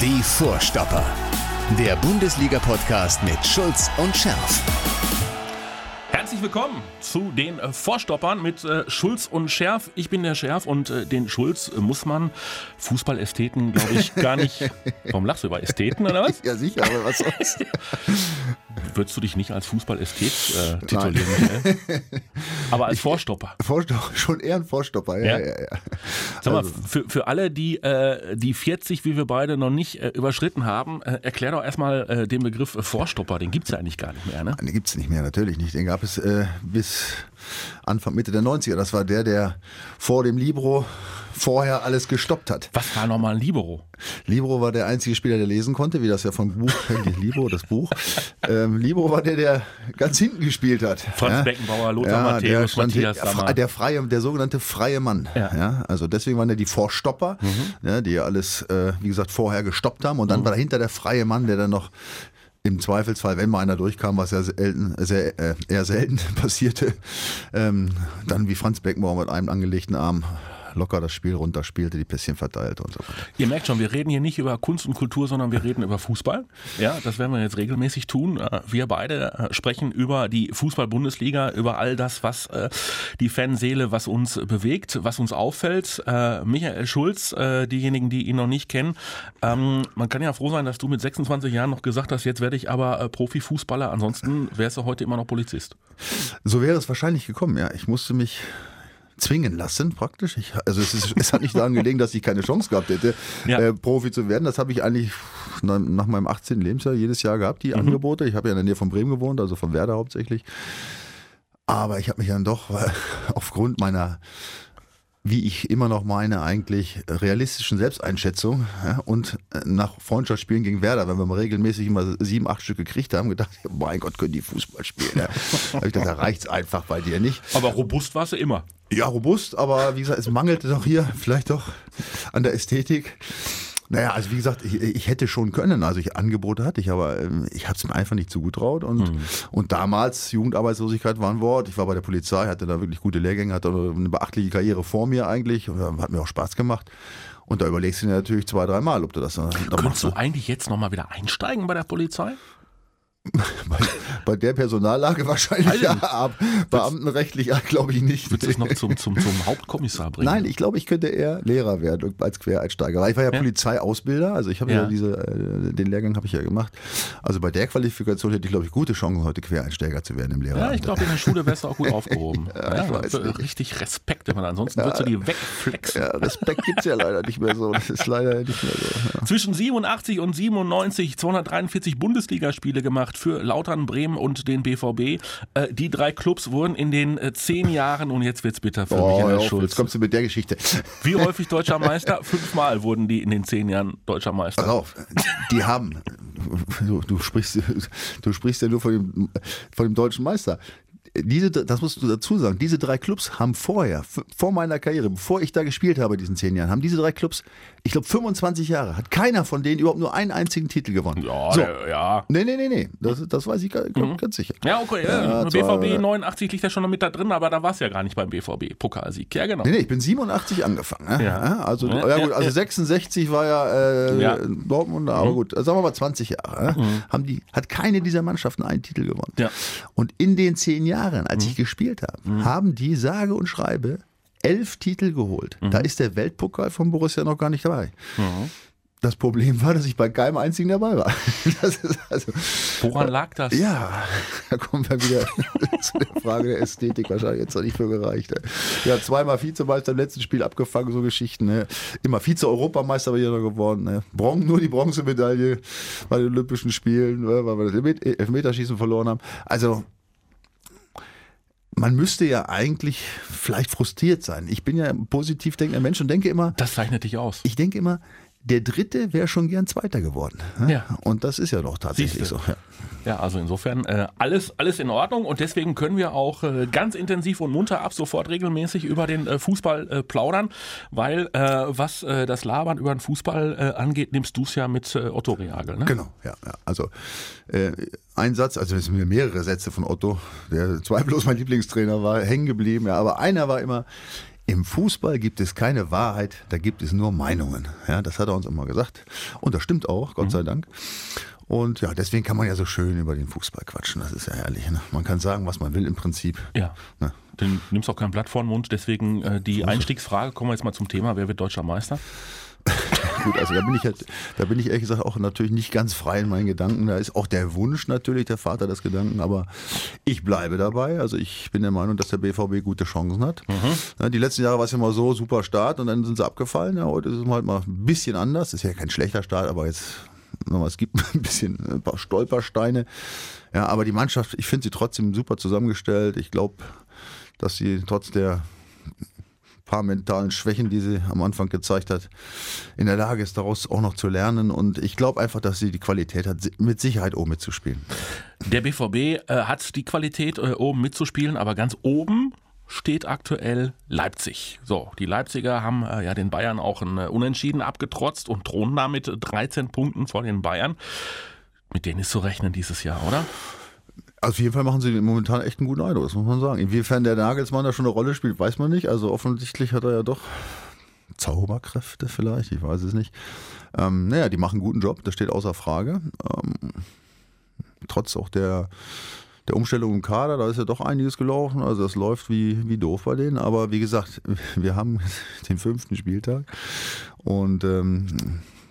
Die Vorstopper. Der Bundesliga-Podcast mit Schulz und Scherf. Herzlich willkommen zu den äh, Vorstoppern mit äh, Schulz und Scherf. Ich bin der Scherf und äh, den Schulz äh, muss man Fußballästheten, glaube ich, gar nicht. Warum lachst du über Ästheten oder was? Ja, sicher, aber was sonst? Würdest du dich nicht als Fußballästhet äh, titulieren? Michael? Aber als Vorstopper. Vorstopper, schon eher ein Vorstopper, ja, Ja? ja, ja. Sag mal, Also, für, für alle, die äh, die 40, wie wir beide, noch nicht äh, überschritten haben, äh, erklär doch erstmal äh, den Begriff äh, Vorstopper. Den gibt es ja eigentlich gar nicht mehr, ne? den gibt's nicht mehr, natürlich nicht. Den gab es äh, bis Anfang, Mitte der 90er. Das war der, der vor dem Libro vorher alles gestoppt hat. Was war nochmal ein Libero? Libro war der einzige Spieler, der lesen konnte, wie das ja vom Buch, Libro, das Buch. Ähm, Libro war der, der ganz hinten gespielt hat. Franz ja? Beckenbauer, Lothar ja, Matthäus, der, Matthias der, Sammer. der freie, der sogenannte freie Mann. Ja. Ja. also deswegen waren ja die Vorstopper, Mhm. ja, die ja alles, äh, wie gesagt, vorher gestoppt haben. Und dann war dahinter der freie Mann, der dann noch im Zweifelsfall, wenn mal einer durchkam, was ja selten, sehr, äh, eher selten passierte, ähm, dann wie Franz Beckenbauer mit einem angelegten Arm locker das Spiel runterspielte, die Pässchen verteilte und so weiter. Ihr merkt schon, wir reden hier nicht über Kunst und Kultur, sondern wir reden über Fußball. Ja, das werden wir jetzt regelmäßig tun. Äh, Wir beide äh, sprechen über die Fußball-Bundesliga, über all das, was äh, die Fanseele, was uns bewegt, was uns auffällt. Michael Schulz, diejenigen, die ihn noch nicht kennen, ähm, man kann ja froh sein, dass du mit 26 Jahren noch gesagt hast, jetzt werde ich aber Profifußballer, ansonsten wärst du heute immer noch Polizist. So wäre es wahrscheinlich gekommen, ja. Ich musste mich zwingen lassen, praktisch. Ich, also es, ist, es hat nicht daran gelegen, dass ich keine Chance gehabt hätte, Ja. äh, Profi zu werden. Das habe ich eigentlich na- nach meinem 18. Lebensjahr jedes Jahr gehabt, die Angebote. Ich habe ja in der Nähe von Bremen gewohnt, also von Werder hauptsächlich. Aber ich habe mich dann doch weil, aufgrund meiner wie ich immer noch meine, eigentlich realistischen Selbsteinschätzung ja, und äh, nach Freundschaftsspielen gegen Werder, wenn wir mal regelmäßig immer sieben, acht Stück gekriegt haben, gedacht, mein Gott, können die Fußball spielen. Ja. Da ich gedacht, da reicht's einfach bei dir nicht. Aber robust warst du immer. Ja, robust, aber wie gesagt, es mangelte doch hier vielleicht doch an der Ästhetik. Naja, also wie gesagt, ich, ich hätte schon können, also ich Angebote hatte ich, aber ähm, ich hatte es mir einfach nicht zugetraut und, und damals, Jugendarbeitslosigkeit war ein Wort, ich war bei der Polizei, hatte da wirklich gute Lehrgänge, hatte eine beachtliche Karriere vor mir eigentlich, und, äh, hat mir auch Spaß gemacht und da überlegst du dir natürlich zwei, dreimal, ob du das dann dann Könntest machst. du eigentlich jetzt nochmal wieder einsteigen bei der Polizei? Bei, bei der Personallage wahrscheinlich ja, ab, beamtenrechtlich glaube ich nicht. Würdest du es noch zum, zum, zum Hauptkommissar bringen? Nein, ich glaube, ich könnte eher Lehrer werden als Quereinsteiger. Weil ich war ja, Ja. Polizeiausbilder, also ich habe ja, Ja. diese, äh, den Lehrgang habe ich ja gemacht. Also bei der Qualifikation hätte ich, glaube ich, gute Chancen, heute Quereinsteiger zu werden im Lehrer. Ja, ich glaube, in der Schule wärst du auch gut aufgehoben. ja, ich weiß nicht. richtig Respekt, wenn ansonsten würdest du die wegflexen. ja, Respekt gibt's ja leider nicht mehr so. Das ist leider nicht mehr so. Zwischen 87 und 97 243 Bundesligaspiele gemacht für Lautern, Bremen und den BVB. Äh, die drei Clubs wurden in den äh, zehn Jahren, und jetzt wird's bitter für Oh, Michael Schulz. jetzt kommst du mit der Geschichte. Wie häufig deutscher Meister? Fünfmal wurden die in den zehn Jahren deutscher Meister. Pass auf, die haben, du, du, sprichst, du sprichst ja nur von dem, von dem deutschen Meister. Diese, das musst du dazu sagen, diese drei Clubs haben vorher, vor meiner Karriere, bevor ich da gespielt habe, diesen zehn Jahren, haben diese drei Clubs, ich glaube 25 Jahre, hat keiner von denen überhaupt nur einen einzigen Titel gewonnen. Ja, so. der- ja. Nee, nee, nee, nee, das, das weiß ich glaub, ganz sicher. Ja, okay. Ja, Ja, zwar- BVB 89 liegt ja schon noch mit da drin, aber da war es ja gar nicht beim BVB. Pokalsieg. Ja, genau. Nee, nee, ich bin 87 angefangen. Ne? Ja. Also, Ja, gut, also ja. 66 war ja, äh, Ja. Mhm. Dortmund, aber gut, sagen wir mal 20 Jahre. Ne? Haben die, hat keine dieser Mannschaften einen Titel gewonnen. Ja. Mhm. Und in den zehn Jahren, als ich gespielt habe, haben die sage und schreibe elf Titel geholt. Mhm. Da ist der Weltpokal von Borussia noch gar nicht dabei. Das Problem war, dass ich bei keinem einzigen dabei war. Also, Woran lag das? ja, da kommen wir wieder zu der Frage der Ästhetik. Wahrscheinlich jetzt noch nicht für gereicht. Ja, zweimal Vizemeister im letzten Spiel abgefangen, so Geschichten. Ne? Immer Vize-Europameister bei jeder geworden. Ne? Bron nur die Bronzemedaille bei den Olympischen Spielen, ne? weil wir das Elfmet- Elfmeterschießen verloren haben. Also, man müsste ja eigentlich vielleicht frustriert sein. Ich bin ja ein positiv denkender Mensch und denke immer, Das zeichnet dich aus. ich denke immer, der Dritte wäre schon gern Zweiter geworden. ne? Ja. Und das ist ja doch tatsächlich Siehste. so. Ja. Ja, also insofern äh, alles, alles in Ordnung und deswegen können wir auch äh, ganz intensiv und munter ab sofort regelmäßig über den äh, Fußball äh, plaudern, weil äh, was äh, das Labern über den Fußball angeht, nimmst du es ja mit Otto Reagel. Ne? Genau, ja. ja. Also ein Satz, also es sind mehrere Sätze von Otto, der zweifellos mein Lieblingstrainer war, hängen geblieben. Ja, aber einer war immer, im Fußball gibt es keine Wahrheit, da gibt es nur Meinungen. Ja, das hat er uns immer gesagt. Und das stimmt auch, Gott mhm. sei Dank. Und ja, deswegen kann man ja so schön über den Fußball quatschen. Das ist ja herrlich. Ne? Man kann sagen, was man will im Prinzip. Ja. Ne? Du nimmst auch kein Blatt vor den Mund. Deswegen äh, die Einstiegsfrage, kommen wir jetzt mal zum Thema, wer wird deutscher Meister? Gut, also da bin ich halt, da bin ich ehrlich gesagt auch natürlich nicht ganz frei in meinen Gedanken. Da ist auch der Wunsch natürlich der Vater des Gedanken, aber ich bleibe dabei. Also ich bin der Meinung, dass der BVB gute Chancen hat. Mhm. Die letzten Jahre war es ja mal so, super Start und dann sind sie abgefallen. Ja, heute ist es halt mal ein bisschen anders. Ist ja kein schlechter Start, aber jetzt es gibt ein bisschen ein paar Stolpersteine. Ja, aber die Mannschaft, ich finde sie trotzdem super zusammengestellt. Ich glaube, dass sie trotz der paar mentalen Schwächen, die sie am Anfang gezeigt hat, in der Lage ist, daraus auch noch zu lernen. Und ich glaube einfach, dass sie die Qualität hat, mit Sicherheit oben mitzuspielen. Der BVB äh, hat die Qualität, äh, oben mitzuspielen, aber ganz oben steht aktuell Leipzig. So, die Leipziger haben äh, ja den Bayern auch ein äh, Unentschieden abgetrotzt und drohen damit 13 Punkten vor den Bayern. Mit denen ist zu rechnen dieses Jahr, oder? Also auf jeden Fall machen sie momentan echt einen guten Eindruck, das muss man sagen. Inwiefern der Nagelsmann da schon eine Rolle spielt, weiß man nicht. Also offensichtlich hat er ja doch Zauberkräfte vielleicht, ich weiß es nicht. Ähm, naja, die machen einen guten Job, das steht außer Frage. Ähm, trotz auch der, der Umstellung im Kader, da ist ja doch einiges gelaufen. Also das läuft wie, wie doof bei denen. Aber wie gesagt, wir haben den fünften Spieltag und ähm,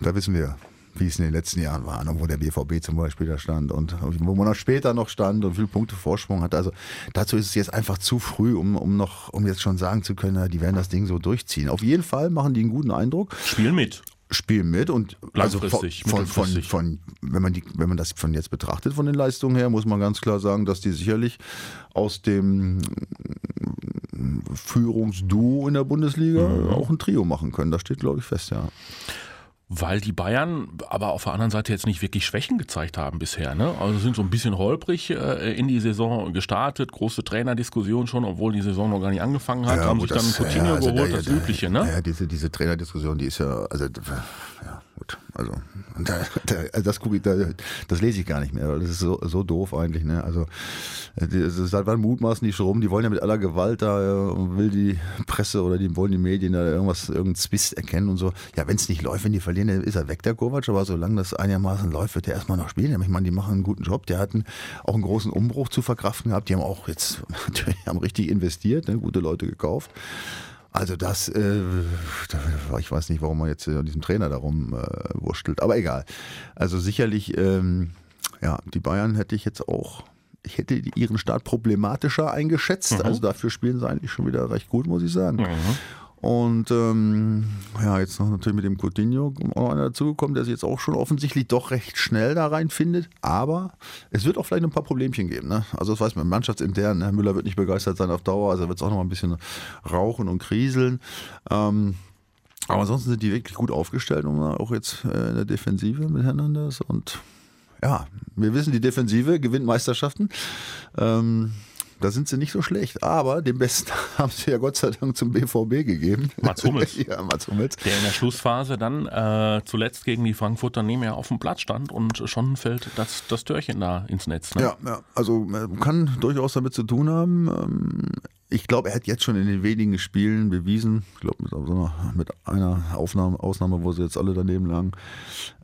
da wissen wir, wie es in den letzten Jahren war, ne, wo der BVB zum Beispiel da stand und wo man auch später noch stand und viele Punkte Vorsprung hat. Also dazu ist es jetzt einfach zu früh, um, um noch, um jetzt schon sagen zu können, die werden das Ding so durchziehen. Auf jeden Fall machen die einen guten Eindruck. Spielen mit spielen mit und also von, von, von, von, wenn man die, wenn man das von jetzt betrachtet von den Leistungen her, muss man ganz klar sagen, dass die sicherlich aus dem Führungsduo in der Bundesliga mhm. auch ein Trio machen können. Das steht, glaube ich, fest, ja weil die Bayern aber auf der anderen Seite jetzt nicht wirklich Schwächen gezeigt haben bisher. Ne? Also sind so ein bisschen holprig äh, in die Saison gestartet, große Trainerdiskussion schon, obwohl die Saison noch gar nicht angefangen hat, ja, haben sich dann ein Coutinho ja, also geholt, der, das Übliche. Ne? Ja, diese, diese Trainerdiskussion, die ist ja, also ja. Also da, da, also das ich, da, das lese ich gar nicht mehr. Das ist so, so doof eigentlich. Ne? Also seit wann mutmaßen die schon rum? Die wollen ja mit aller Gewalt da will die Presse oder die wollen die Medien da irgendwas irgendeinen Zwist erkennen und so. Ja, wenn es nicht läuft, wenn die verlieren, dann ist er weg der Kovac. Aber solange das einigermaßen läuft, wird er erstmal noch spielen. Ich meine, die machen einen guten Job. Die hatten auch einen großen Umbruch zu verkraften gehabt. Die haben auch jetzt haben richtig investiert, ne? gute Leute gekauft. Also das, äh, ich weiß nicht, warum man jetzt an diesem Trainer darum äh, wurstelt, aber egal. Also sicherlich, ähm, ja, die Bayern hätte ich jetzt auch, ich hätte ihren Start problematischer eingeschätzt. Mhm. Also dafür spielen sie eigentlich schon wieder recht gut, muss ich sagen. Mhm. Und ähm, ja, jetzt noch natürlich mit dem Coutinho noch einer dazugekommen, der sich jetzt auch schon offensichtlich doch recht schnell da reinfindet. Aber es wird auch vielleicht ein paar Problemchen geben. Ne? Also das weiß man, mannschaftsintern. Ne? Müller wird nicht begeistert sein auf Dauer, also wird es auch noch ein bisschen rauchen und kriseln. Ähm, aber ansonsten sind die wirklich gut aufgestellt auch jetzt äh, in der Defensive mit Hernandez. Und ja, wir wissen, die Defensive gewinnt Meisterschaften. Ähm, da sind sie nicht so schlecht. Aber den besten haben sie ja Gott sei Dank zum BVB gegeben. Mats Hummels. ja, Mats Hummels. Der in der Schlussphase dann äh, zuletzt gegen die Frankfurter nicht mehr auf dem Platz stand und schon fällt das, das Türchen da ins Netz. Ne? Ja, ja, also äh, kann durchaus damit zu tun haben. Ähm, ich glaube, er hat jetzt schon in den wenigen Spielen bewiesen, ich glaube mit, so mit einer Aufnahme, Ausnahme, wo sie jetzt alle daneben lagen,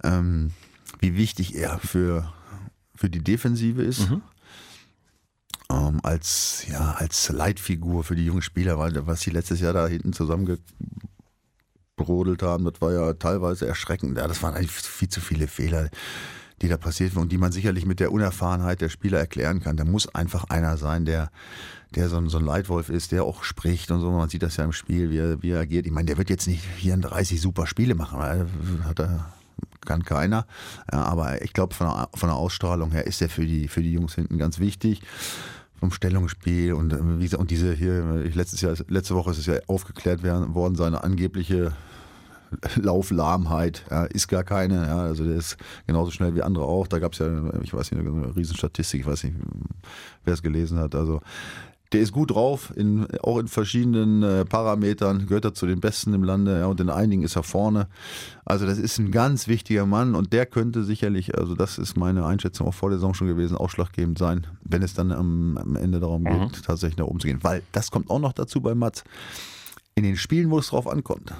ähm, wie wichtig er für, für die Defensive ist. Mhm ähm, als, ja, als Leitfigur für die jungen Spieler, weil was sie letztes Jahr da hinten zusammengebrodelt haben, das war ja teilweise erschreckend. Ja, das waren eigentlich viel zu viele Fehler, die da passiert sind und die man sicherlich mit der Unerfahrenheit der Spieler erklären kann. Da muss einfach einer sein, der, der so ein, so ein Leitwolf ist, der auch spricht und so. Man sieht das ja im Spiel, wie er, wie er agiert. Ich meine, der wird jetzt nicht 34 super Spiele machen, weil hat er kann keiner. Ja, aber ich glaube, von, von der Ausstrahlung her ist er für die, für die Jungs hinten ganz wichtig vom Stellungsspiel und äh, und diese hier, letztes Jahr, letzte Woche ist es ja aufgeklärt worden, seine angebliche Lauflahmheit ja, ist gar keine. Ja, also der ist genauso schnell wie andere auch. Da gab es ja, ich weiß nicht, eine Riesenstatistik, ich weiß nicht, wer es gelesen hat. Also der ist gut drauf, in, auch in verschiedenen äh, Parametern, gehört er zu den Besten im Lande ja, und in einigen ist er vorne. Also das ist ein ganz wichtiger Mann und der könnte sicherlich, also das ist meine Einschätzung auch vor der Saison schon gewesen, ausschlaggebend sein, wenn es dann am, am Ende darum geht, mhm. tatsächlich nach oben zu gehen. Weil das kommt auch noch dazu bei Mats. In den Spielen, wo es drauf ankommt,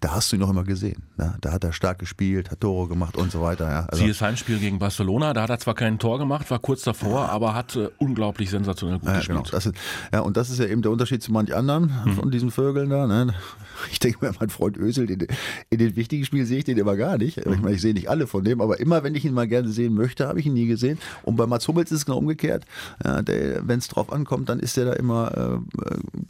da hast du ihn noch immer gesehen. Ja, da hat er stark gespielt, hat Tore gemacht und so weiter. Ja. Also, Siehe Heimspiel gegen Barcelona, da hat er zwar kein Tor gemacht, war kurz davor, aber hat äh, unglaublich sensationell gut ja, gespielt. Genau. Ist, ja, und das ist ja eben der Unterschied zu manch anderen mhm. von diesen Vögeln da. Ne? Ich denke mir, mein Freund Ösel, in, in den wichtigen Spielen sehe ich den immer gar nicht. Mhm. Ich meine, ich sehe nicht alle von dem, aber immer, wenn ich ihn mal gerne sehen möchte, habe ich ihn nie gesehen. Und bei Mats Hummels ist es genau umgekehrt. Ja, wenn es drauf ankommt, dann ist der da immer,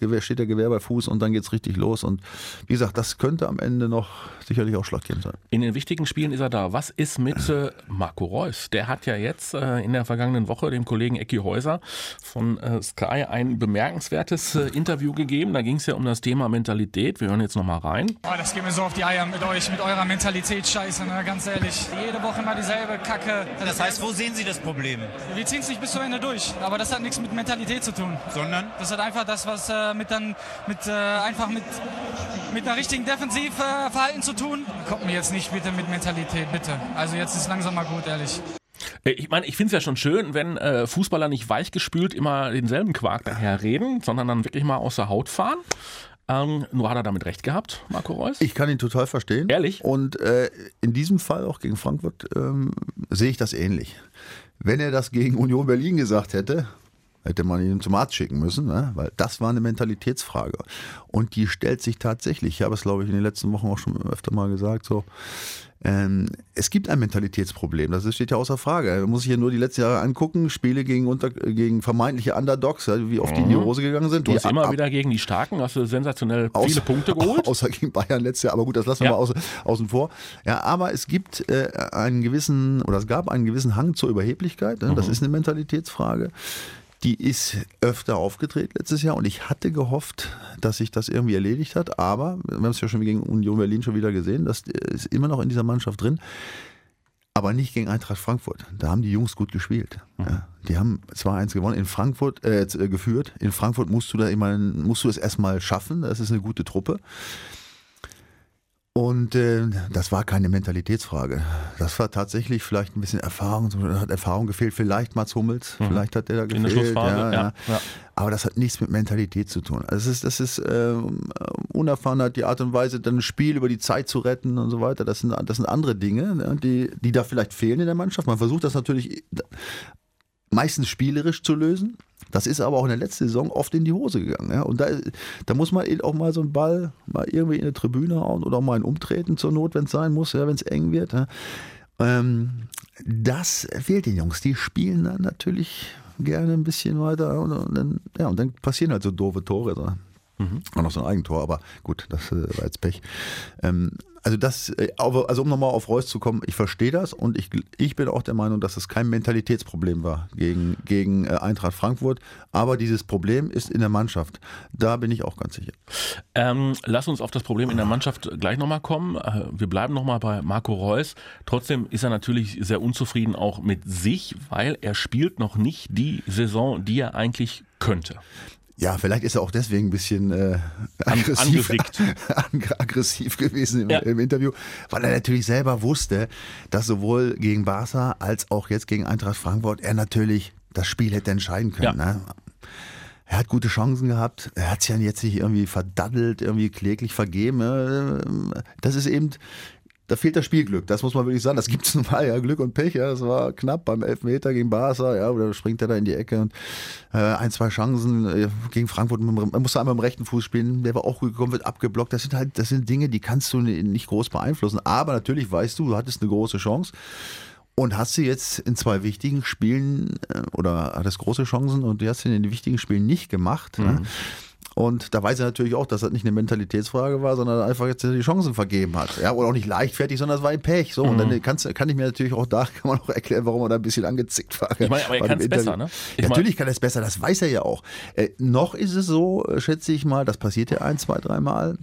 äh, steht der Gewehr bei Fuß und dann geht es richtig los. Und wie gesagt, das könnte am Ende noch sicherlich ausschlaggebend sein. In den wichtigen Spielen ist er da. Was ist mit äh, Marco Reus? Der hat ja jetzt äh, in der vergangenen Woche dem Kollegen Ecki Häuser von äh, Sky ein bemerkenswertes äh, Interview gegeben. Da ging es ja um das Thema Mentalität. Wir hören jetzt nochmal rein. Oh, das geht mir so auf die Eier mit euch, mit eurer Mentalität, scheiße, ne? ganz ehrlich. Jede Woche immer dieselbe Kacke. Das, das heißt, wo sehen Sie das Problem? Wir ziehen es nicht bis zum Ende durch. Aber das hat nichts mit Mentalität zu tun. Sondern? Das hat einfach das, was äh, mit dann mit äh, einfach mit, mit einer richtigen Defensivverhalten zu tun. Kommt mir jetzt nicht bitte mit Mentalität, bitte. Also jetzt ist langsam mal gut, ehrlich. Äh, ich meine, ich finde es ja schon schön, wenn äh, Fußballer nicht weichgespült immer denselben Quark daher reden, sondern dann wirklich mal aus der Haut fahren. Ähm, nur hat er damit recht gehabt, Marco Reus? Ich kann ihn total verstehen. Ehrlich? Und äh, in diesem Fall auch gegen Frankfurt ähm, sehe ich das ähnlich. Wenn er das gegen Union Berlin gesagt hätte, hätte man ihn zum Arzt schicken müssen, ne? weil das war eine Mentalitätsfrage. Und die stellt sich tatsächlich, ich habe es glaube ich in den letzten Wochen auch schon öfter mal gesagt, so, ähm, es gibt ein Mentalitätsproblem, das steht ja außer Frage. Man muss sich ja nur die letzten Jahre angucken, Spiele gegen, unter, gegen vermeintliche Underdogs, wie oft die in die mhm. Hose gegangen sind. Du hast immer ab, wieder gegen die Starken, hast du sensationell viele außer, Punkte geholt. Außer gegen Bayern letztes Jahr, aber gut, das lassen wir ja. mal außen, außen vor. Ja, aber es gibt äh, einen gewissen, oder es gab einen gewissen Hang zur Überheblichkeit, ne? das mhm. ist eine Mentalitätsfrage. Die ist öfter aufgetreten letztes Jahr und ich hatte gehofft, dass sich das irgendwie erledigt hat. Aber wir haben es ja schon gegen Union Berlin schon wieder gesehen, das ist immer noch in dieser Mannschaft drin. Aber nicht gegen Eintracht Frankfurt. Da haben die Jungs gut gespielt. Mhm. Ja, die haben 2-1 gewonnen, in Frankfurt äh, äh, geführt. In Frankfurt musst du da immer, musst du es erstmal schaffen. Das ist eine gute Truppe. Und äh, das war keine Mentalitätsfrage. Das war tatsächlich vielleicht ein bisschen Erfahrung. Hat Erfahrung gefehlt. Vielleicht Mats Hummels. Mhm. Vielleicht hat der da gefehlt. In der Schlussphase, ja, ja. ja, Aber das hat nichts mit Mentalität zu tun. Also das ist, das ist äh, Unerfahrenheit, die Art und Weise, dann ein Spiel über die Zeit zu retten und so weiter. Das sind, das sind andere Dinge, ne, die, die da vielleicht fehlen in der Mannschaft. Man versucht das natürlich meistens spielerisch zu lösen. Das ist aber auch in der letzten Saison oft in die Hose gegangen. Ja? Und da, da muss man eben auch mal so einen Ball mal irgendwie in eine Tribüne hauen oder auch mal ein Umtreten zur Not, wenn es sein muss, ja, wenn es eng wird. Ja? Ähm, das fehlt den Jungs. Die spielen dann natürlich gerne ein bisschen weiter und, und dann, ja, und dann passieren halt so doofe Tore. Mhm. Auch noch so ein Eigentor, aber gut, das äh, war jetzt Pech. Ähm, also das, äh, also um nochmal auf Reus zu kommen, ich verstehe das und ich, ich bin auch der Meinung, dass es kein Mentalitätsproblem war gegen, gegen äh, Eintracht Frankfurt. Aber dieses Problem ist in der Mannschaft. Da bin ich auch ganz sicher. Ähm, lass uns auf das Problem in der Mannschaft gleich nochmal kommen. Äh, wir bleiben nochmal bei Marco Reus. Trotzdem ist er natürlich sehr unzufrieden auch mit sich, weil er spielt noch nicht die Saison, die er eigentlich könnte. Ja, vielleicht ist er auch deswegen ein bisschen äh, aggressiv, aggressiv gewesen im, ja. im, Interview, weil er natürlich selber wusste, dass sowohl gegen Barca als auch jetzt gegen Eintracht Frankfurt er natürlich das Spiel hätte entscheiden können. Ja. Ne? Er hat gute Chancen gehabt, er hat es ja jetzt nicht irgendwie verdaddelt, irgendwie kläglich vergeben. Äh, das ist eben da fehlt das Spielglück, das muss man wirklich sagen. Das gibt es nun mal, ja, Glück und Pech, ja. Das war knapp beim Elfmeter gegen Barca, ja, oder springt er da in die Ecke und äh, ein, zwei Chancen äh, gegen Frankfurt. Man musste einmal im rechten Fuß spielen, der war auch gut gekommen, wird abgeblockt. Das sind halt, das sind Dinge, die kannst du nicht groß beeinflussen. Aber natürlich weißt du, du hattest eine große Chance. Und hast du jetzt in zwei wichtigen Spielen äh, oder hattest große Chancen und du hast sie in den wichtigen Spielen nicht gemacht. Ne? Mhm. Ne? Und da weiß er natürlich auch, dass das nicht eine Mentalitätsfrage war, sondern einfach jetzt die Chancen vergeben hat. Ja, oder auch nicht leichtfertig, sondern es war ein Pech. So, mhm. und dann mhm. kannst, kann ich mir natürlich auch da, kann man auch erklären, warum er da ein bisschen angezickt war. Ich meine, aber er kann es besser, ne? Ich natürlich kann er es besser, das weiß er ja auch. Äh, noch ist es so, schätze ich mal, das passiert ja ein, zwei, dreimal,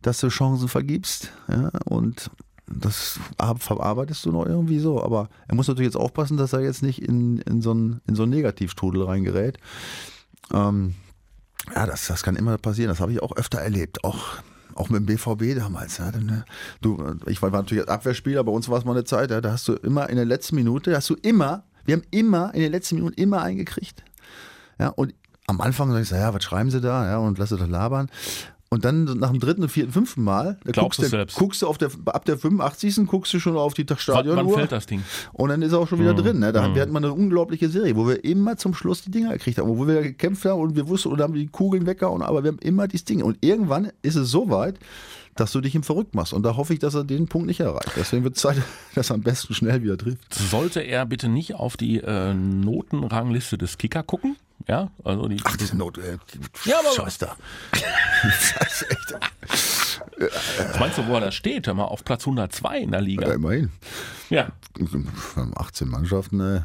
dass du Chancen vergibst. Ja, und das verarbeitest du noch irgendwie so. Aber er muss natürlich jetzt aufpassen, dass er jetzt nicht in, in, so, einen, in so einen Negativstrudel reingerät. Ähm, ja, das, das kann immer passieren. Das habe ich auch öfter erlebt. Auch, auch mit dem BVB damals. Ja, ne, du, ich war natürlich Abwehrspieler, bei uns war es mal eine Zeit, ja, da hast du immer in der letzten Minute, hast du immer, wir haben immer in den letzten Minuten immer eingekriegt. Ja, und am Anfang sag ich so, ja, was schreiben sie da? Ja, und lass sie doch labern. Und dann nach dem dritten, vierten, fünften Mal, da Glaubst guckst, du selbst. guckst du auf der, ab der 85. guckst du schon auf die Wann, Stadionuhr. wann fällt das Ding? Und dann ist er auch schon wieder drin. Ne? Da wir hatten wir eine unglaubliche Serie, wo wir immer zum Schluss die Dinger gekriegt haben, wo wir gekämpft haben und wir wussten, oder haben die Kugeln weggehauen, aber wir haben immer dieses Ding. Und irgendwann ist es so weit, dass du dich im Verrückt machst. Und da hoffe ich, dass er den Punkt nicht erreicht. Deswegen wird es Zeit, dass er am besten schnell wieder trifft. Sollte er bitte nicht auf die äh, Notenrangliste des Kicker gucken? Ja, also die. Ach, diese Not. Äh, Ja, aber- Scheiß da. das ist echt. Was meinst du, wo er da steht? Hör mal, auf Platz 102 in der Ja, Liga. immerhin. Ja, Wir haben 18 Mannschaften, äh,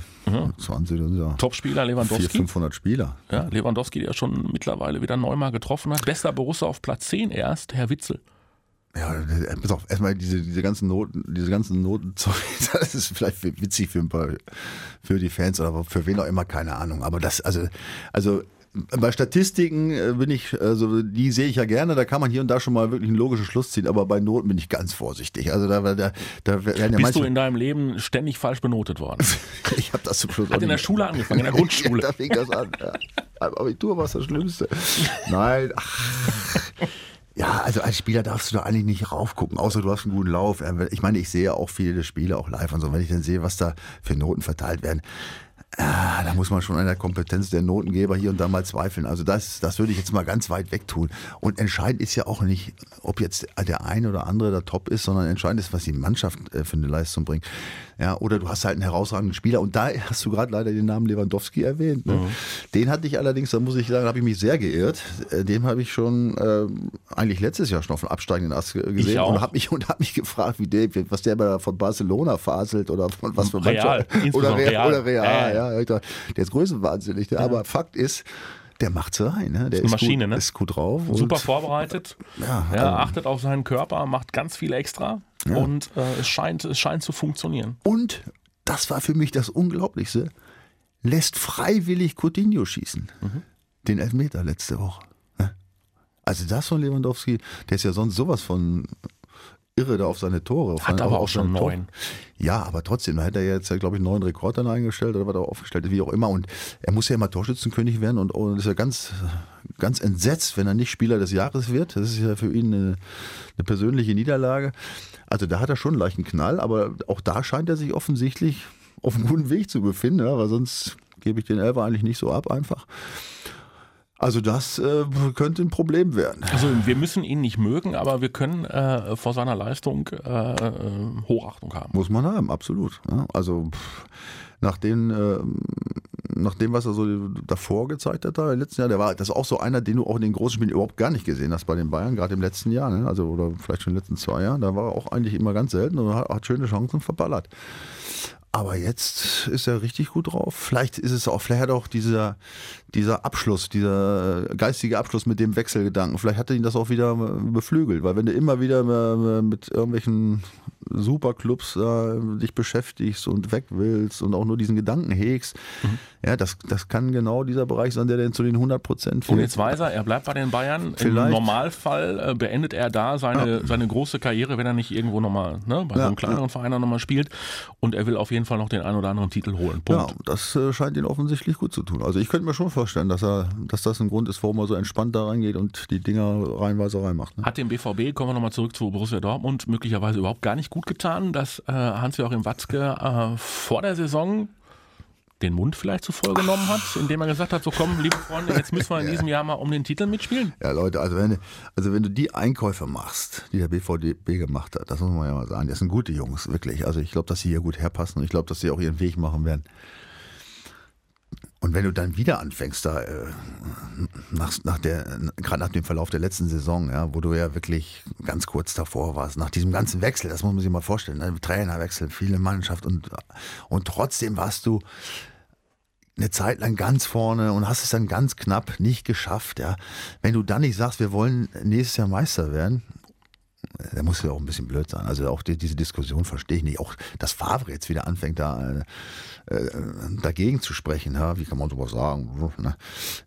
20, das ist ja Topspieler 400, Lewandowski. 500 Spieler. Ja, Lewandowski, der schon mittlerweile wieder neunmal getroffen hat. Bester Borussia auf Platz 10 erst, Herr Witzel. Ja, äh, pass auf, erstmal diese, diese ganzen Noten, diese ganzen Noten, das ist vielleicht witzig für ein paar, für die Fans oder für wen auch immer, keine Ahnung. Aber das, also, also bei Statistiken äh, bin ich, also die sehe ich ja gerne, da kann man hier und da schon mal wirklich einen logischen Schluss ziehen, aber bei Noten bin ich ganz vorsichtig. Also da, da, da werden ja Bist du manche, in deinem Leben ständig falsch benotet worden? ich habe das zum Schluss Hat in der Schule angefangen, in der Grundschule. da fing das an. Ja. Abitur war es das Schlimmste. Nein, ach. Ja, also als Spieler darfst du da eigentlich nicht raufgucken, außer du hast einen guten Lauf. Ich meine, ich sehe auch viele Spiele auch live und so. Wenn ich dann sehe, was da für Noten verteilt werden, ah, da muss man schon an der Kompetenz der Notengeber hier und da mal zweifeln. Also das, das würde ich jetzt mal ganz weit weg tun. Und entscheidend ist ja auch nicht, ob jetzt der eine oder andere da top ist, sondern entscheidend ist, was die Mannschaft äh, für eine Leistung bringt. Ja, oder du hast halt einen herausragenden Spieler. Und da hast du gerade leider den Namen Lewandowski erwähnt. Ne? Den hatte ich allerdings, da muss ich sagen, da habe ich mich sehr geirrt. Äh, Dem habe ich schon ähm, eigentlich letztes Jahr schon auf dem absteigenden Ast ge- gesehen und habe mich, und mich gefragt, wie der, was der von Barcelona faselt oder von was für Real, Mannschaft. Oder Real. Real. Oder Real, Ja, ja. Ja. ja. dachte, Der ist größenwahnsinnig. Der, Aber Fakt ist, der macht sie rein. Ne? Der eine Maschine, gut, ne? ist gut drauf. Super vorbereitet. Ja, Ja, also- achtet auf seinen Körper, macht ganz viel extra und äh, es, scheint, es scheint zu funktionieren. Und das war für mich das Unglaublichste. Lässt freiwillig Coutinho schießen. Mhm. Den Elfmeter letzte Woche. Ne? Also das von Lewandowski, der ist ja sonst sowas von irre da auf seine Tore. Auf Hat aber auch schon neun. Ja, aber trotzdem, da hätte er jetzt, glaube ich, einen neuen Rekord dann eingestellt oder was er aufgestellt wie auch immer. Und er muss ja immer Torschützenkönig werden und, und ist ja ganz, ganz entsetzt, wenn er nicht Spieler des Jahres wird. Das ist ja für ihn eine, eine persönliche Niederlage. Also da hat er schon einen leichten Knall, aber auch da scheint er sich offensichtlich auf einem guten Weg zu befinden, ja, weil sonst gebe ich den Elfer eigentlich nicht so ab einfach. Also das äh, könnte ein Problem werden. Also wir müssen ihn nicht mögen, aber wir können äh, vor seiner Leistung äh, äh, Hochachtung haben. Muss man haben, absolut. Ja, also pff, nach, den, äh, nach dem, was er so davor gezeigt hat, da im letzten Jahr, der war das ist auch so einer, den du auch in den großen Spielen überhaupt gar nicht gesehen hast bei den Bayern, gerade im letzten Jahr, ne? also oder vielleicht schon in den letzten zwei Jahren. Da war er auch eigentlich immer ganz selten und hat, hat schöne Chancen verballert. Aber jetzt ist er richtig gut drauf. Vielleicht ist es auch, vielleicht hat auch dieser, dieser Abschluss, dieser geistige Abschluss mit dem Wechselgedanken, vielleicht hat ihn das auch wieder beflügelt, weil wenn du immer wieder mit irgendwelchen Superclubs äh, dich beschäftigst und weg willst und auch nur diesen Gedanken hegst, ja, das, das kann genau dieser Bereich sein, der dann zu den 100 Prozent Und jetzt weiß er, er bleibt bei den Bayern. Im Vielleicht. Normalfall äh, beendet er da seine, seine große Karriere, wenn er nicht irgendwo nochmal ne, bei so Ja, einem kleineren Verein nochmal spielt. Und er will auf jeden Fall noch den einen oder anderen Titel holen. Ja, Punkt. das äh, scheint ihn offensichtlich gut zu tun. Also ich könnte mir schon vorstellen, dass er, dass das ein Grund ist, warum er so entspannt da reingeht und die Dinger reihenweise reinmacht. Ne? Hat dem BVB, kommen wir nochmal zurück zu Borussia Dortmund, möglicherweise überhaupt gar nicht gut getan, dass äh, Hans-Joachim Watzke äh, vor der Saison den Mund vielleicht zu voll genommen hat, indem er gesagt hat, so komm, liebe Freunde, jetzt müssen wir in diesem Jahr mal um den Titel mitspielen. Ja, Leute, also wenn, du- also wenn du die Einkäufe machst, die der BVB gemacht hat, das muss man ja mal sagen, das sind gute Jungs, wirklich. Also ich glaube, dass sie hier gut herpassen und ich glaube, dass sie auch ihren Weg machen werden. Und wenn du dann wieder anfängst, da äh, nach, nach der, gerade nach dem Verlauf der letzten Saison, ja, wo du ja wirklich ganz kurz davor warst, nach diesem ganzen Wechsel, das muss man sich mal vorstellen, ne? Trainerwechsel, viele Mannschaft und, und trotzdem warst du eine Zeit lang ganz vorne und hast es dann ganz knapp nicht geschafft. Ja. Wenn du dann nicht sagst, wir wollen nächstes Jahr Meister werden, da muss ja auch ein bisschen blöd sein. Also auch die, diese Diskussion verstehe ich nicht. Auch dass Favre jetzt wieder anfängt, da äh, äh, dagegen zu sprechen. Ja, wie kann man sowas sagen?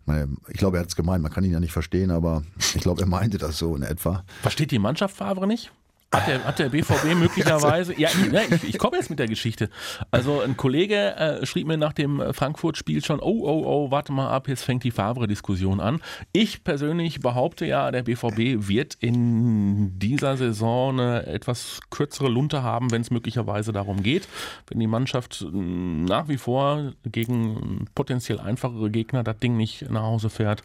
Ne? Ich glaube, er hat es gemeint. Man kann ihn ja nicht verstehen, aber ich glaube, er meinte das so in etwa. Versteht die Mannschaft Favre nicht? Hat der, hat der BVB möglicherweise, ja, ich, ne, ich, ich komme jetzt mit der Geschichte. Also ein Kollege äh, schrieb mir nach dem Frankfurt-Spiel schon, oh, oh, oh, warte mal ab, jetzt fängt die Favre-Diskussion an. Ich persönlich behaupte ja, der BVB wird in dieser Saison eine etwas kürzere Lunte haben, wenn es möglicherweise darum geht, wenn die Mannschaft nach wie vor gegen potenziell einfachere Gegner das Ding nicht nach Hause fährt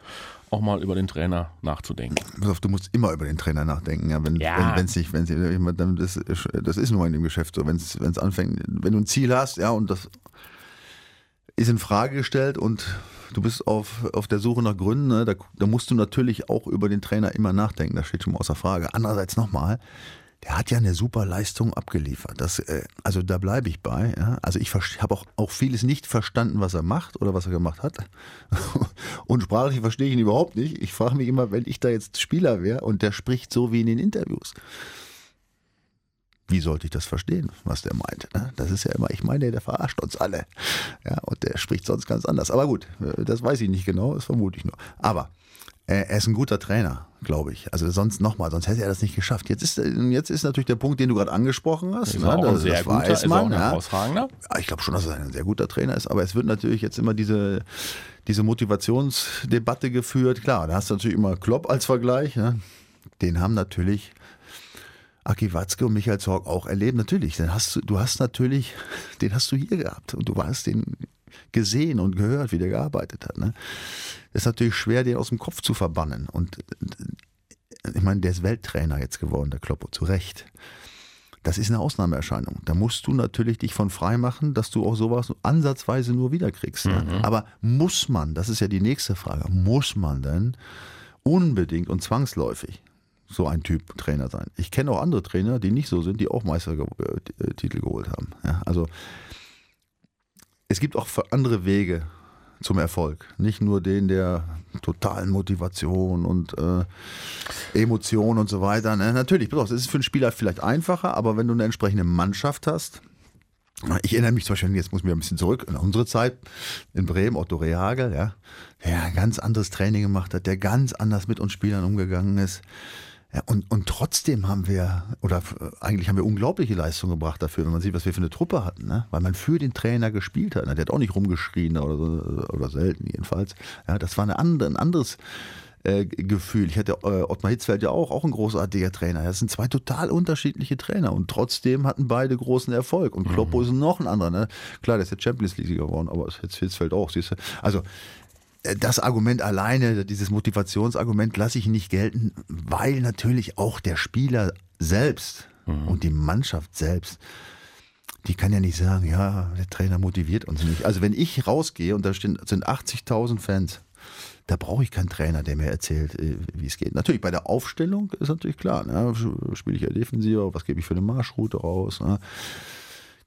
auch mal über den Trainer nachzudenken. Du musst immer über den Trainer nachdenken. Ja, wenn ja. wenn es nicht, wenn das, das ist nur in dem Geschäft so, wenn es anfängt, wenn du ein Ziel hast, ja, und das ist in Frage gestellt und du bist auf, auf der Suche nach Gründen, ne, da, da musst du natürlich auch über den Trainer immer nachdenken, das steht schon mal außer Frage. Andererseits nochmal, der hat ja eine super Leistung abgeliefert. Das, äh, also da bleibe ich bei. Also ich habe auch, auch vieles nicht verstanden, was er macht oder was er gemacht hat. und sprachlich verstehe ich ihn überhaupt nicht. Ich frage mich immer, wenn ich da jetzt Spieler wäre und der spricht so wie in den Interviews. Wie sollte ich das verstehen, was der meint? Ne? Das ist ja immer, ich meine, der verarscht uns alle. Ja, und der spricht sonst ganz anders. Aber gut, äh, das weiß ich nicht genau, das vermute ich nur. Aber er ist ein guter Trainer, glaube ich. Also sonst nochmal, sonst hätte er das nicht geschafft. Jetzt ist, jetzt ist natürlich der Punkt, den du gerade angesprochen hast. Ist ne? auch ein sehr das guter, ist auch ein herausragender. Ich glaube schon, dass er ein sehr guter Trainer ist, aber es wird natürlich jetzt immer diese, diese Motivationsdebatte geführt. Klar, da hast du natürlich immer Klopp als Vergleich. Ne? Den haben natürlich Aki Watzke und Michael Zorg auch erlebt. Natürlich, den hast du, du hast natürlich, den hast du hier gehabt und du hast den gesehen und gehört, wie der gearbeitet hat. Ne? ist natürlich schwer, den aus dem Kopf zu verbannen. Und äh, ich meine, der ist Welttrainer jetzt geworden, der Kloppo, zu Recht. Das ist eine Ausnahmeerscheinung. Da musst du natürlich dich von frei machen, dass du auch sowas ansatzweise nur wiederkriegst. Ne? Mhm. Aber muss man, das ist ja die nächste Frage, muss man denn unbedingt und zwangsläufig so ein Typ Trainer sein? Ich kenne auch andere Trainer, die nicht so sind, die auch Meistertitel geholt haben. Ja, also es gibt auch andere Wege, zum Erfolg. Nicht nur den der totalen Motivation und äh, Emotion und so weiter. Ne? Natürlich, das ist für einen Spieler vielleicht einfacher, aber wenn du eine entsprechende Mannschaft hast, ich erinnere mich zum Beispiel, jetzt muss ich mir ein bisschen zurück, in unsere Zeit in Bremen, Otto Rehagel, ja, der ein ganz anderes Training gemacht hat, der ganz anders mit uns Spielern umgegangen ist. Ja, und, und trotzdem haben wir, oder eigentlich haben wir unglaubliche Leistungen gebracht dafür, wenn man sieht, was wir für eine Truppe hatten, ne? weil man für den Trainer gespielt hat. Der hat auch nicht rumgeschrien oder, so, oder selten jedenfalls. Ja, das war eine andere, ein anderes äh, Gefühl. Ich hatte äh, Ottmar Hitzfeld ja auch, auch ein großartiger Trainer. Das sind zwei total unterschiedliche Trainer und trotzdem hatten beide großen Erfolg. Und Kloppo mhm. ist noch ein anderer. Ne? Klar, der ist der Champions League geworden, aber Hitzfeld auch. Siehst du? Also äh, das Argument alleine, dieses Motivationsargument lasse ich nicht gelten, weil natürlich auch der Spieler selbst mhm. und die Mannschaft selbst, die kann ja nicht sagen, ja, der Trainer motiviert uns nicht. Also wenn ich rausgehe und da sind 80.000 Fans, da brauche ich keinen Trainer, der mir erzählt, äh, wie es geht. Natürlich bei der Aufstellung ist natürlich klar, ne? spiele ich ja defensiver, was gebe ich für eine Marschroute raus. Ne?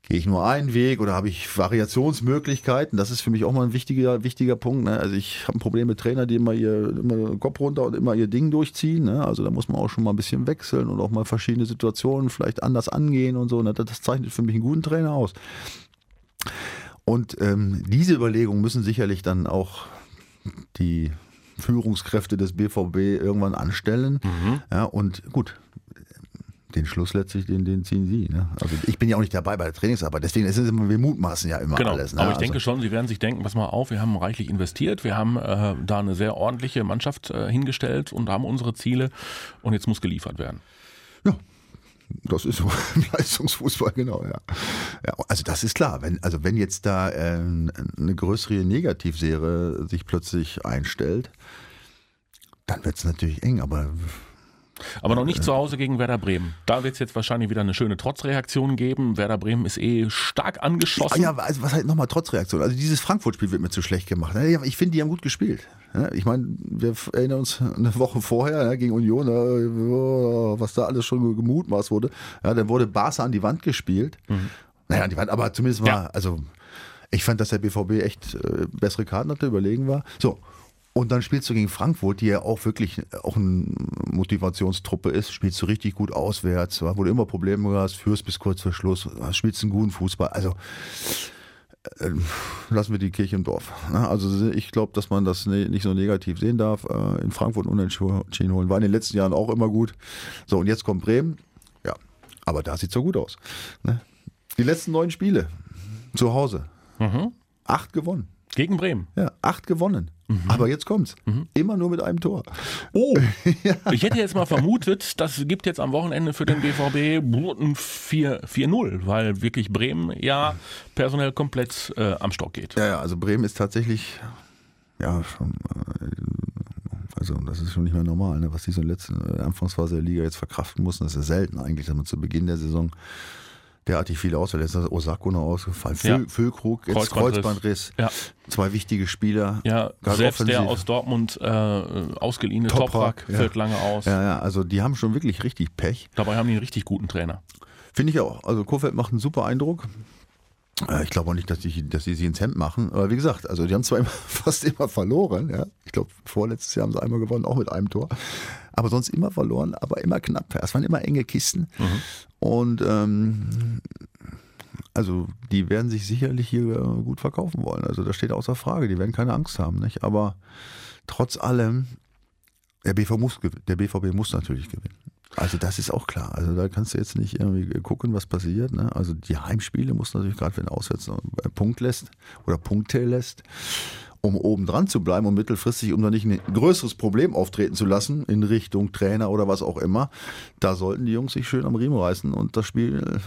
Gehe ich nur einen Weg oder habe ich Variationsmöglichkeiten? Das ist für mich auch mal ein wichtiger, wichtiger Punkt. Ne? Also ich habe ein Problem mit Trainern, die immer ihr immer Kopf runter und immer ihr Ding durchziehen. Ne? Also da muss man auch schon mal ein bisschen wechseln und auch mal verschiedene Situationen vielleicht anders angehen und so. Ne? Das zeichnet für mich einen guten Trainer aus. Und ähm, diese Überlegungen müssen sicherlich dann auch die Führungskräfte des BVB irgendwann anstellen. Mhm. Ja, und gut, den Schluss letztlich, den, den ziehen Sie. Ne? Also ich bin ja auch nicht dabei bei der Trainingsarbeit, deswegen ist es immer, wir mutmaßen ja immer genau. alles. Ne? Aber ich denke also schon, Sie werden sich denken, pass mal auf, wir haben reichlich investiert, wir haben äh, da eine sehr ordentliche Mannschaft äh, hingestellt und haben unsere Ziele und jetzt muss geliefert werden. Ja, das ist so Leistungsfußball, genau, ja. ja. Also das ist klar, wenn, also wenn jetzt da äh, eine größere Negativserie sich plötzlich einstellt, dann wird es natürlich eng, aber aber noch nicht zu Hause gegen Werder Bremen. Da wird es jetzt wahrscheinlich wieder eine schöne Trotzreaktion geben. Werder Bremen ist eh stark angeschossen. Ja, also was halt nochmal Trotzreaktion. Also dieses Frankfurt-Spiel wird mir zu schlecht gemacht. Ich finde, die haben gut gespielt. Ich meine, wir erinnern uns eine Woche vorher gegen Union, was da alles schon gemutmaßt wurde. Ja, dann wurde Barca an die Wand gespielt. Mhm. Naja, an die Wand, aber zumindest war, ja. also ich fand, dass der BVB echt äh, bessere Karten hatte, überlegen war. So, und dann spielst du gegen Frankfurt, die ja auch wirklich auch eine Motivationstruppe ist, spielst du richtig gut auswärts, wo du immer Probleme hast, führst bis kurz vor Schluss, spielst einen guten Fußball. Also äh, lassen wir die Kirche im Dorf. Ne? Also ich glaube, dass man das ne, nicht so negativ sehen darf. Äh, in Frankfurt unentschieden holen war in den letzten Jahren auch immer gut. So, und jetzt kommt Bremen. Ja, Aber da sieht so gut aus. Ne? Die letzten neun Spiele zu Hause. Acht gewonnen. Gegen Bremen. Ja, acht gewonnen. Aber jetzt kommt's. Immer nur mit einem Tor. Oh, ich hätte jetzt mal vermutet, das gibt jetzt am Wochenende für den BVB ein 4 4-0, weil wirklich Bremen ja personell komplett äh, am Stock geht. Ja, ja, also Bremen ist tatsächlich, ja, schon, äh, also das ist schon nicht mehr normal, ne, was die so in der letzten äh, Anfangsphase der Liga jetzt verkraften mussten. Das ist ja selten eigentlich, dass man zu Beginn der Saison derartig viele Ausfälle. Jetzt ist Osako noch ausgefallen, Füll, Ja. Füllkrug, jetzt Kreuzbandriss. Kreuzbandriss, Ja. zwei wichtige Spieler. Ja, selbst der aus Dortmund äh, ausgeliehene Toprak, Toprak ja. fällt lange aus. Ja, ja, also die haben schon wirklich richtig Pech. Dabei haben die einen richtig guten Trainer. Finde ich auch. Also Kofeld macht einen super Eindruck. Äh, Ich glaube auch nicht, dass die, dass die sie ins Hemd machen. Aber wie gesagt, also die haben zwar immer, fast immer verloren. Ja. Ich glaube, vorletztes Jahr haben sie einmal gewonnen, auch mit einem Tor. Aber sonst immer verloren, aber immer knapp. Es waren immer enge Kisten. Und ähm, also die werden sich sicherlich hier äh, gut verkaufen wollen. Also das steht außer Frage. Die werden keine Angst haben. Nicht? Aber trotz allem, der BVB, muss, der BVB muss natürlich gewinnen. Also das ist auch klar. Also da kannst du jetzt nicht irgendwie gucken, was passiert. Ne? Also die Heimspiele muss natürlich gerade, wenn du auswärts einen Punkt lässt oder Punkte lässt, um oben dran zu bleiben und mittelfristig, um da nicht ein größeres Problem auftreten zu lassen in Richtung Trainer oder was auch immer, da sollten die Jungs sich schön am Riemen reißen und das Spiel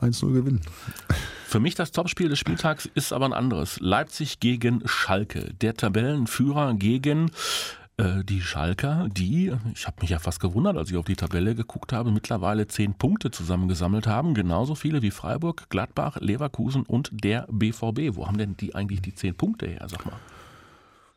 äh, 1-0 gewinnen. Für mich das Topspiel des Spieltags ist aber ein anderes. Leipzig gegen Schalke. Der Tabellenführer gegen äh, die Schalker, die, ich habe mich ja fast gewundert, als ich auf die Tabelle geguckt habe, mittlerweile zehn Punkte zusammengesammelt haben. Genauso viele wie Freiburg, Gladbach, Leverkusen und der BVB. Wo haben denn die eigentlich die zehn Punkte her, sag mal?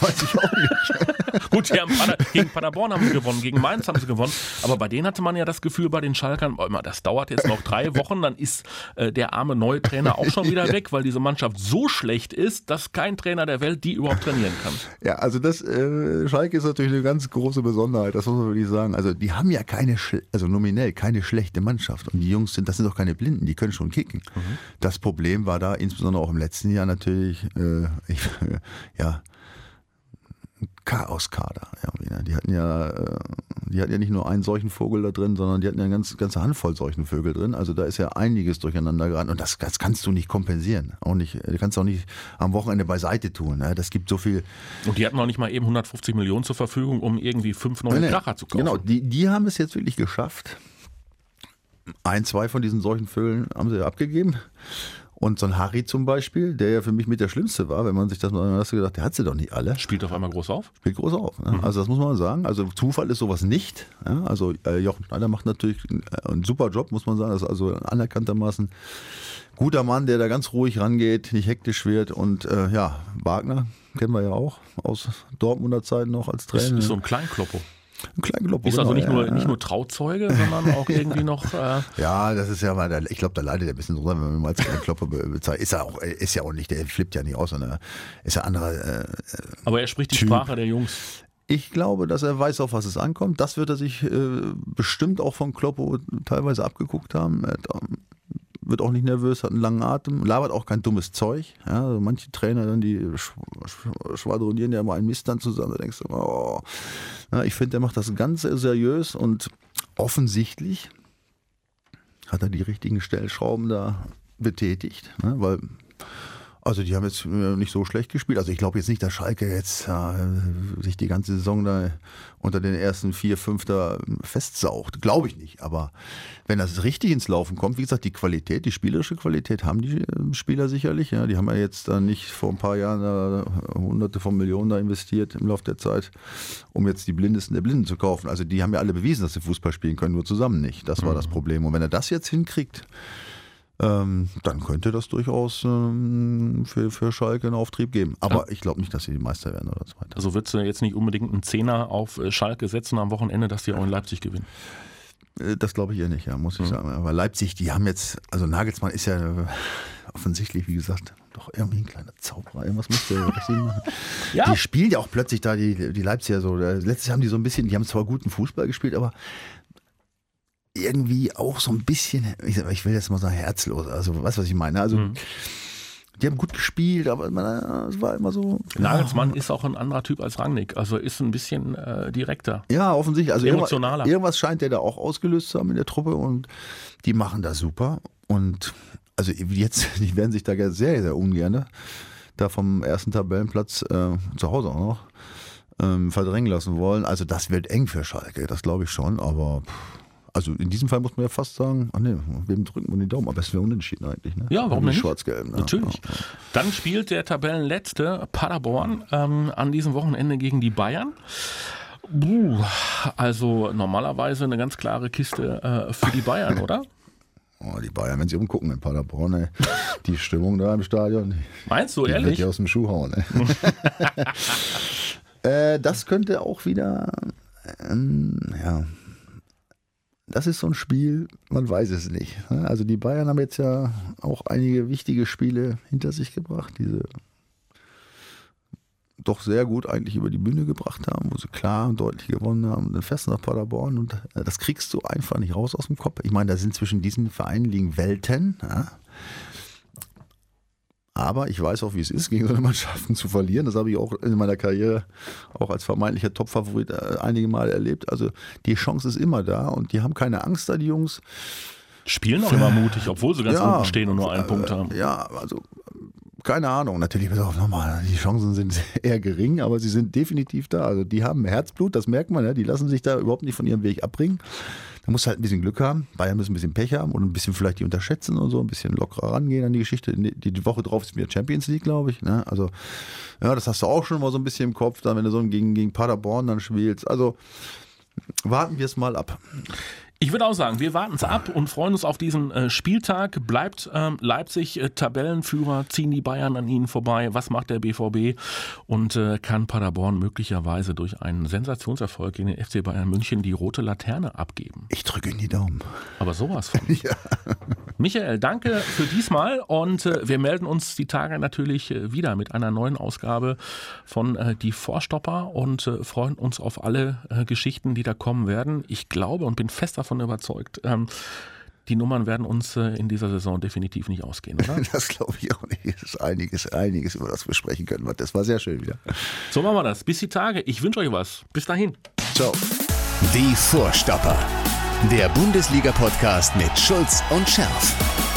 Weiß ich auch nicht. Gut, haben Pader, gegen Paderborn haben sie gewonnen, gegen Mainz haben sie gewonnen. Aber bei denen hatte man ja das Gefühl bei den Schalkern, immer, das dauert jetzt noch drei Wochen, dann ist äh, der arme neue Trainer auch schon wieder weg, weil diese Mannschaft so schlecht ist, dass kein Trainer der Welt die überhaupt trainieren kann. Ja, also das äh, Schalke ist natürlich eine ganz große Besonderheit, das muss man wirklich sagen. Also die haben ja keine, also nominell keine schlechte Mannschaft und die Jungs sind, das sind doch keine Blinden, die können schon kicken. Das Problem war da insbesondere auch im letzten Jahr natürlich, äh, ich, ja, Chaoskader. ne? Die hatten ja, äh, die hatten ja nicht nur einen solchen Vogel da drin, sondern die hatten ja eine ganz, ganze Handvoll solchen Vögel drin. Also da ist ja einiges durcheinander geraten und das, das kannst du nicht kompensieren. Auch nicht, du kannst auch nicht am Wochenende beiseite tun. Ne? Das gibt so viel, Und die hatten noch nicht mal eben 150 Millionen zur Verfügung, um irgendwie fünf neue Nee, nee. Kracher zu kaufen. Genau, die, die haben es jetzt wirklich geschafft. Ein, zwei von diesen solchen Vögeln haben sie abgegeben. Und so ein Harry zum Beispiel, der ja für mich mit der Schlimmste war, wenn man sich das mal hast du gedacht, der hat sie doch nicht alle. Spielt auf einmal groß auf. Spielt groß auf. Ne? Also das muss man sagen. Also Zufall ist sowas nicht. Ja? Also äh, Jochen Schneider macht natürlich einen, äh, einen super Job, muss man sagen. Das ist also anerkanntermaßen guter Mann, der da ganz ruhig rangeht, nicht hektisch wird. Und äh, ja, Wagner kennen wir ja auch aus Dortmunder Zeiten noch als Das Trainer. ist so ein Kleinkloppo. Ein Kleinkloppo, Ist also genau, nicht ja, nur, ja. nicht nur Trauzeuge, sondern auch irgendwie noch. Äh, Ja, das ist ja mal, der- ich glaube, da leidet er ein bisschen drunter, wenn man mal als kleinen Klopper be- bezeichnet. Ist er auch, ist ja auch nicht, der flippt ja nicht aus, sondern ist ja anderer. Äh, aber er spricht die Typ. Sprache der Jungs. ich glaube, dass er weiß, auf was es ankommt. Das wird er sich äh, bestimmt auch von Kloppo teilweise abgeguckt haben. Er hat, ähm, wird auch nicht nervös, hat einen langen Atem, labert auch kein dummes Zeug. Ja, also manche Trainer dann, die sch sch schwadronieren ja mal einen Mist dann zusammen. Da denkst du, oh. ja, ich finde, der macht das ganz seriös und offensichtlich hat er die richtigen Stellschrauben da betätigt, ne? weil also die haben jetzt äh, nicht so schlecht gespielt. Also ich glaube jetzt nicht, dass Schalke jetzt äh, sich die ganze Saison da unter den ersten vier, fünf da festsaugt. Glaube ich nicht. Aber wenn das richtig ins Laufen kommt, wie gesagt, die Qualität, die spielerische Qualität haben die äh, Spieler sicherlich. Ja, die haben ja jetzt da nicht vor ein paar Jahren da hunderte von Millionen da investiert im Laufe der Zeit, um jetzt die Blindesten der Blinden zu kaufen. Also die haben ja alle bewiesen, dass sie Fußball spielen können, nur zusammen nicht. Das war das Problem. Und wenn er das jetzt hinkriegt, ähm, dann könnte das durchaus ähm, für, für Schalke einen Auftrieb geben. Aber ich glaube nicht, dass sie die Meister werden oder Zweiter. Also würdest du jetzt nicht unbedingt einen Zehner auf äh, Schalke setzen am Wochenende, dass die auch in Leipzig gewinnen. Äh, Das glaube ich eher nicht, ja, muss Mhm. ich sagen. Aber Leipzig, die haben jetzt, also Nagelsmann ist ja äh, offensichtlich, wie gesagt, doch irgendwie ein kleiner Zauberer. Irgendwas müsste er richtig machen. Ja. Die spielen ja auch plötzlich da, die, die Leipziger so. Letztes Jahr haben die so ein bisschen, die haben zwar guten Fußball gespielt, aber irgendwie auch so ein bisschen, ich, will jetzt mal sagen, herzlos. Also, weißt du, was ich meine? Also, Mhm. die haben gut gespielt, aber man, es war immer so. Nagelsmann ist auch ein anderer Typ als Rangnick, also ist ein bisschen äh, direkter. Ja, offensichtlich. Also Emotionaler. Irgendwas, irgendwas scheint der da auch ausgelöst zu haben in der Truppe und die machen das super. Und also jetzt, die werden sich da sehr, sehr ungern da vom ersten Tabellenplatz äh, zu Hause auch noch ähm, verdrängen lassen wollen. Also das wird eng für Schalke, das glaube ich schon, aber pff, also in diesem Fall muss man ja fast sagen, ach nee, wem drücken wir den Daumen? Aber es wäre unentschieden eigentlich, ne? Ja, warum Die nicht? Schwarz-Gelben. Ne? Natürlich. Ja. Dann spielt der Tabellenletzte Paderborn ähm, an diesem Wochenende gegen die Bayern. Buh, also normalerweise eine ganz klare Kiste äh, für die Bayern, oder? Oh, die Bayern, wenn sie umgucken in Paderborn, ey. die Stimmung da im Stadion, die, Meinst du, die ehrlich? dir aus dem Schuh hauen. Äh, das könnte auch wieder, ähm, ja, das ist so ein Spiel, man weiß es nicht. ne? Also die Bayern haben jetzt ja auch einige wichtige Spiele hinter sich gebracht, diese doch sehr gut eigentlich über die Bühne gebracht haben, wo sie klar und deutlich gewonnen haben. Dann fährst du nach Paderborn und äh, das kriegst du einfach nicht raus aus dem Kopf. Ich meine, da sind zwischen diesen Vereinen liegen Welten. Ja? Aber ich weiß auch, wie es ist, gegen so eine Mannschaften zu verlieren. Das habe ich auch in meiner Karriere auch als vermeintlicher Topfavorit äh, einige Male erlebt. Also die Chance ist immer da und die haben keine Angst da, die Jungs. Spielen auch immer mutig, obwohl sie ganz Ja, unten stehen und nur einen äh, Punkt haben. Ja, also keine Ahnung. Natürlich, pass nochmal, die Chancen sind eher gering, aber sie sind definitiv da. Also die haben Herzblut, das merkt man, ja. die lassen sich da überhaupt nicht von ihrem Weg abbringen. Da muss halt ein bisschen Glück haben. Bayern müssen ein bisschen Pech haben und ein bisschen vielleicht die unterschätzen und so, ein bisschen lockerer rangehen an die Geschichte. Die, Woche drauf ist wieder Champions League, glaube ich. Ne? Also, ja, das hast du auch schon mal so ein bisschen im Kopf, dann, wenn du so gegen, gegen Paderborn dann spielst. Also, warten wir es mal ab. Ich würde auch sagen, wir warten es ab und freuen uns auf diesen äh, Spieltag. Bleibt ähm, Leipzig äh, Tabellenführer, ziehen die Bayern an ihnen vorbei. Was macht der BVB? Und äh, kann Paderborn möglicherweise durch einen Sensationserfolg gegen den FC Bayern München die rote Laterne abgeben? Ich drücke in die Daumen. Aber sowas von. Michael, danke für diesmal und äh, wir melden uns die Tage natürlich äh, wieder mit einer neuen Ausgabe von äh, Die Vorstopper und freuen uns auf alle Geschichten, die da kommen werden. Ich glaube und bin fest davon überzeugt, ähm, die Nummern werden uns äh, in dieser Saison definitiv nicht ausgehen, oder? Das glaube ich auch nicht. Es ist einiges, einiges, über das wir sprechen können. Das war sehr schön wieder. So machen wir das. Bis die Tage. Ich wünsche euch was. Bis dahin. Ciao. Die Vorstopper. Der Bundesliga-Podcast mit Schulz und Scherf.